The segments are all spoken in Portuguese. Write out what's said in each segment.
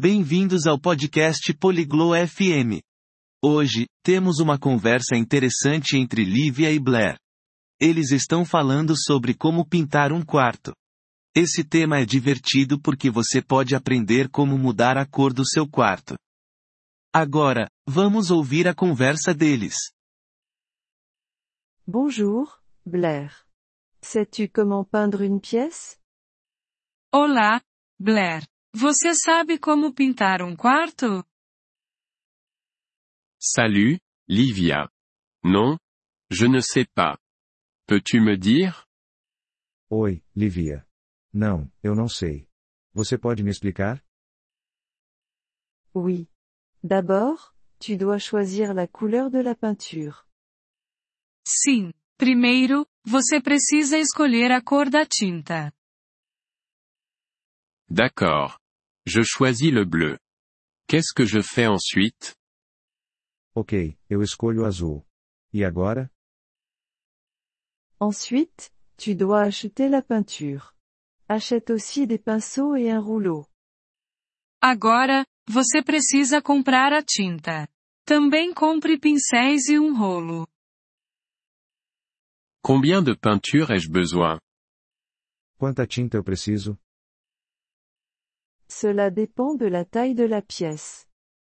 Bem-vindos ao podcast Poliglo FM. Hoje, temos uma conversa interessante entre Lívia e Blair. Eles estão falando sobre como pintar um quarto. Esse tema é divertido porque você pode aprender como mudar a cor do seu quarto. Agora, vamos ouvir a conversa deles. Bonjour, Blair. Sais-tu comment peindre une pièce Olá, Blair. Você sabe como pintar um quarto? Salut, Livia. Non, je ne sais pas. Peux-tu me dire Oi, Livia. Não, eu não sei. Você pode me explicar? Oui. D'abord, tu dois choisir la couleur de la peinture. Sim. Primeiro, você precisa escolher a cor da tinta. D'accord. Je choisis le bleu. Qu'est-ce que je fais ensuite? Ok, eu escolho o azul. E agora? Ensuite, tu dois acheter la peinture. Achète aussi des pinceaux et un rouleau. Agora, você precisa comprar a tinta. Também compre pincéis e um rolo. Combien de peinture ai-je besoin? Quanta tinta eu preciso? Cela dépend de la taille de la pièce.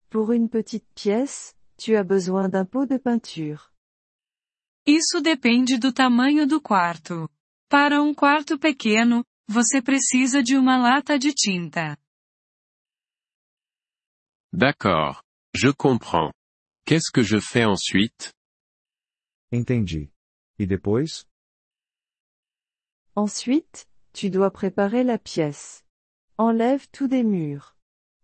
Pour une petite pièce, tu as besoin d'un pot de peinture. Isso depende do tamanho do quarto. Para um quarto pequeno, você precisa de uma lata de tinta. D'accord. Je comprends. Qu'est-ce que je fais ensuite? Entendi. E depois? Ensuite, tu dois préparer la pièce. Enlève tout des murs.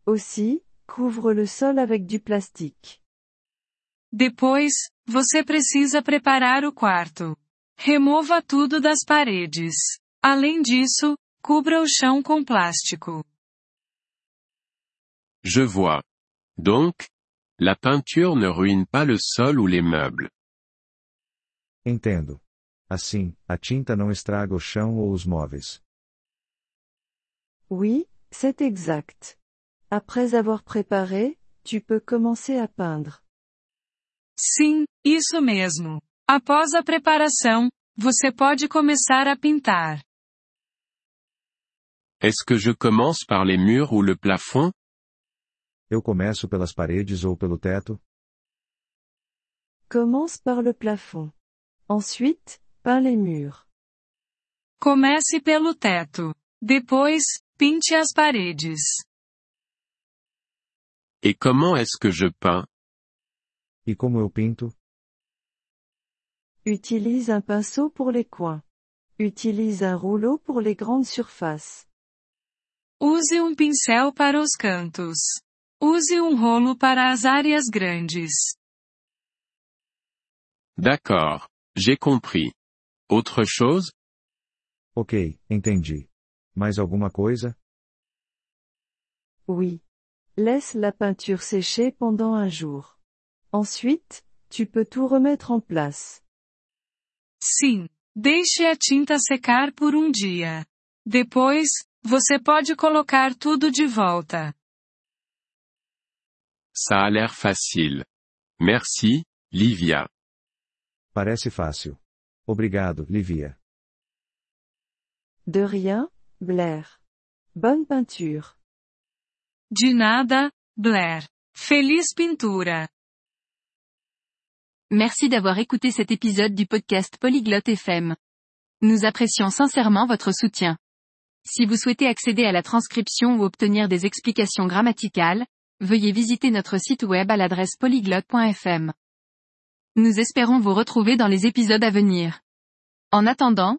Aussi, couvre le sol avec du plastique. Depois, você precisa preparar o quarto. Remova tudo das paredes. Além disso, cubra o chão com plástico. Je vois. Donc, la peinture ne ruine pas le sol ou les meubles. Entendo. Assim, a tinta não estraga o chão ou os móveis. Oui, c'est exact. Après avoir préparé, tu peux commencer à peindre. Sim, isso mesmo. Após a preparação, você pode começar a pintar. Est-ce que je commence par les murs ou le plafond? Eu começo pelas paredes ou pelo teto? Commence par le plafond. Ensuite, peins les murs. Comece pelo teto. Depois, pinte as paredes. Et comment est-ce que je peins E como eu pinto? Utilise un pinceau pour les coins. Utilise un rouleau pour les grandes surfaces. Use um pincel para os cantos. Use um rolo para as áreas grandes. D'accord. J'ai compris. Autre chose Ok, entendi. Mais alguma coisa? Oui. Laisse la peinture sécher pendant un jour. Ensuite, tu peux tout remettre en place. Sim. Deixe a tinta secar por um dia. Depois, você pode colocar tudo de volta. Ça a l'air facile. Merci, Livia. Parece fácil. Obrigado, Livia. De rien, Blair. Bonne peinture. De nada, Blair. Feliz pintura. Merci d'avoir écouté cet épisode du podcast Polyglotte FM. Nous apprécions sincèrement votre soutien. Si vous souhaitez accéder à la transcription ou obtenir des explications grammaticales, veuillez visiter notre site web à l'adresse polyglotte.fm. Nous espérons vous retrouver dans les épisodes à venir. En attendant,